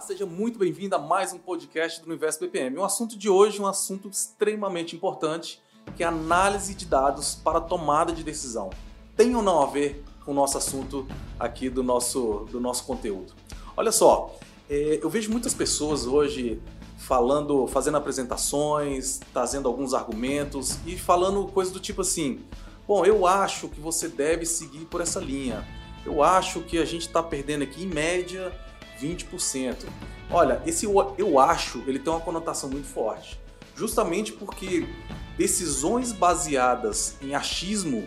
seja muito bem-vindo a mais um podcast do Universo BPM. O assunto de hoje é um assunto extremamente importante, que é análise de dados para tomada de decisão. Tem ou não a ver com o nosso assunto aqui do nosso, do nosso conteúdo? Olha só, é, eu vejo muitas pessoas hoje falando, fazendo apresentações, trazendo alguns argumentos e falando coisas do tipo assim: bom, eu acho que você deve seguir por essa linha. Eu acho que a gente está perdendo aqui em média 20%. Olha, esse eu acho, ele tem uma conotação muito forte. Justamente porque decisões baseadas em achismo,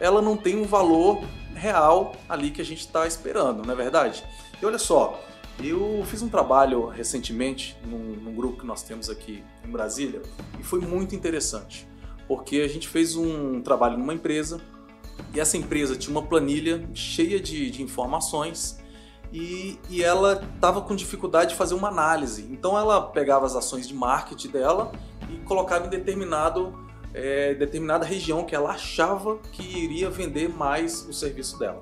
ela não tem um valor real ali que a gente está esperando, não é verdade? E olha só, eu fiz um trabalho recentemente num, num, grupo que nós temos aqui em Brasília e foi muito interessante, porque a gente fez um trabalho numa empresa e essa empresa tinha uma planilha cheia de, de informações e, e ela estava com dificuldade de fazer uma análise. Então ela pegava as ações de marketing dela e colocava em determinado, é, determinada região que ela achava que iria vender mais o serviço dela.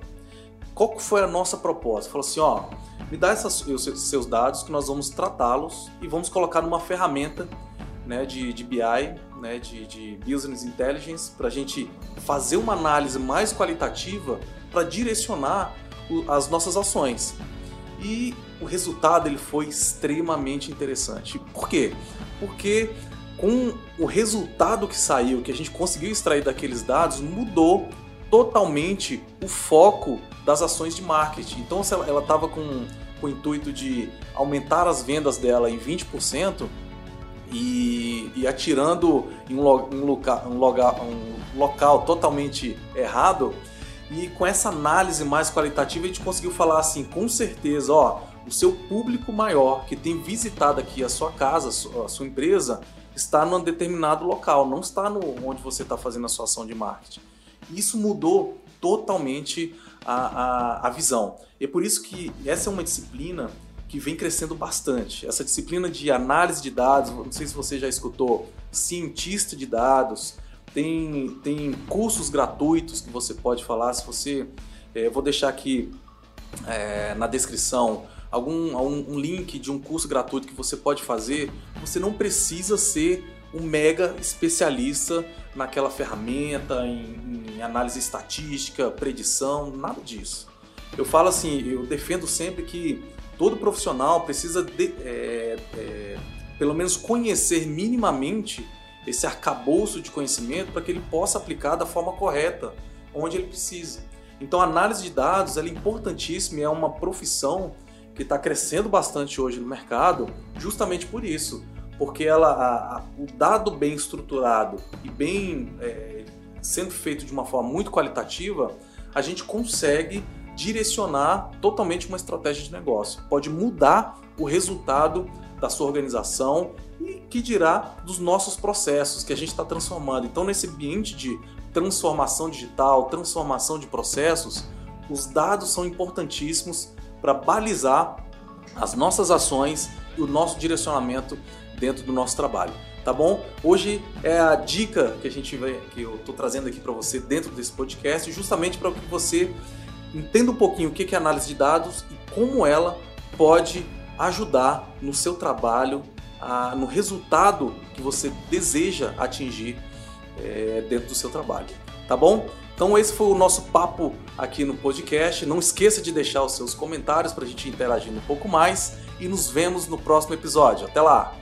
Qual foi a nossa proposta? Falou assim, ó, me dá essas, os seus dados que nós vamos tratá-los e vamos colocar numa ferramenta né, de, de BI, né, de, de Business Intelligence, para a gente fazer uma análise mais qualitativa para direcionar as nossas ações. E o resultado ele foi extremamente interessante. Por quê? Porque com o resultado que saiu, que a gente conseguiu extrair daqueles dados, mudou totalmente o foco das ações de marketing. Então, se ela estava com, com o intuito de aumentar as vendas dela em 20%, e, e atirando em um, um, um, loga, um local totalmente errado, e com essa análise mais qualitativa a gente conseguiu falar assim, com certeza, ó, o seu público maior que tem visitado aqui a sua casa, a sua empresa, está num determinado local, não está no onde você está fazendo a sua ação de marketing. Isso mudou totalmente a, a, a visão. E é por isso que essa é uma disciplina que vem crescendo bastante. Essa disciplina de análise de dados, não sei se você já escutou, cientista de dados, tem, tem cursos gratuitos que você pode falar. Se você. É, vou deixar aqui é, na descrição algum, um link de um curso gratuito que você pode fazer. Você não precisa ser um mega especialista naquela ferramenta, em, em análise estatística, predição, nada disso. Eu falo assim, eu defendo sempre que todo profissional precisa de, é, é, pelo menos conhecer minimamente esse arcabouço de conhecimento para que ele possa aplicar da forma correta, onde ele precisa. Então, a análise de dados é importantíssima e é uma profissão que está crescendo bastante hoje no mercado, justamente por isso, porque ela, a, a, o dado bem estruturado e bem é, sendo feito de uma forma muito qualitativa, a gente consegue direcionar totalmente uma estratégia de negócio. Pode mudar o resultado da sua organização e que dirá dos nossos processos que a gente está transformando. Então, nesse ambiente de transformação digital, transformação de processos, os dados são importantíssimos para balizar as nossas ações e o nosso direcionamento dentro do nosso trabalho. Tá bom? Hoje é a dica que a gente vai, que eu estou trazendo aqui para você dentro desse podcast, justamente para que você entenda um pouquinho o que é análise de dados e como ela pode ajudar no seu trabalho no resultado que você deseja atingir é, dentro do seu trabalho. Tá bom? Então esse foi o nosso papo aqui no podcast. Não esqueça de deixar os seus comentários para a gente interagir um pouco mais e nos vemos no próximo episódio. Até lá!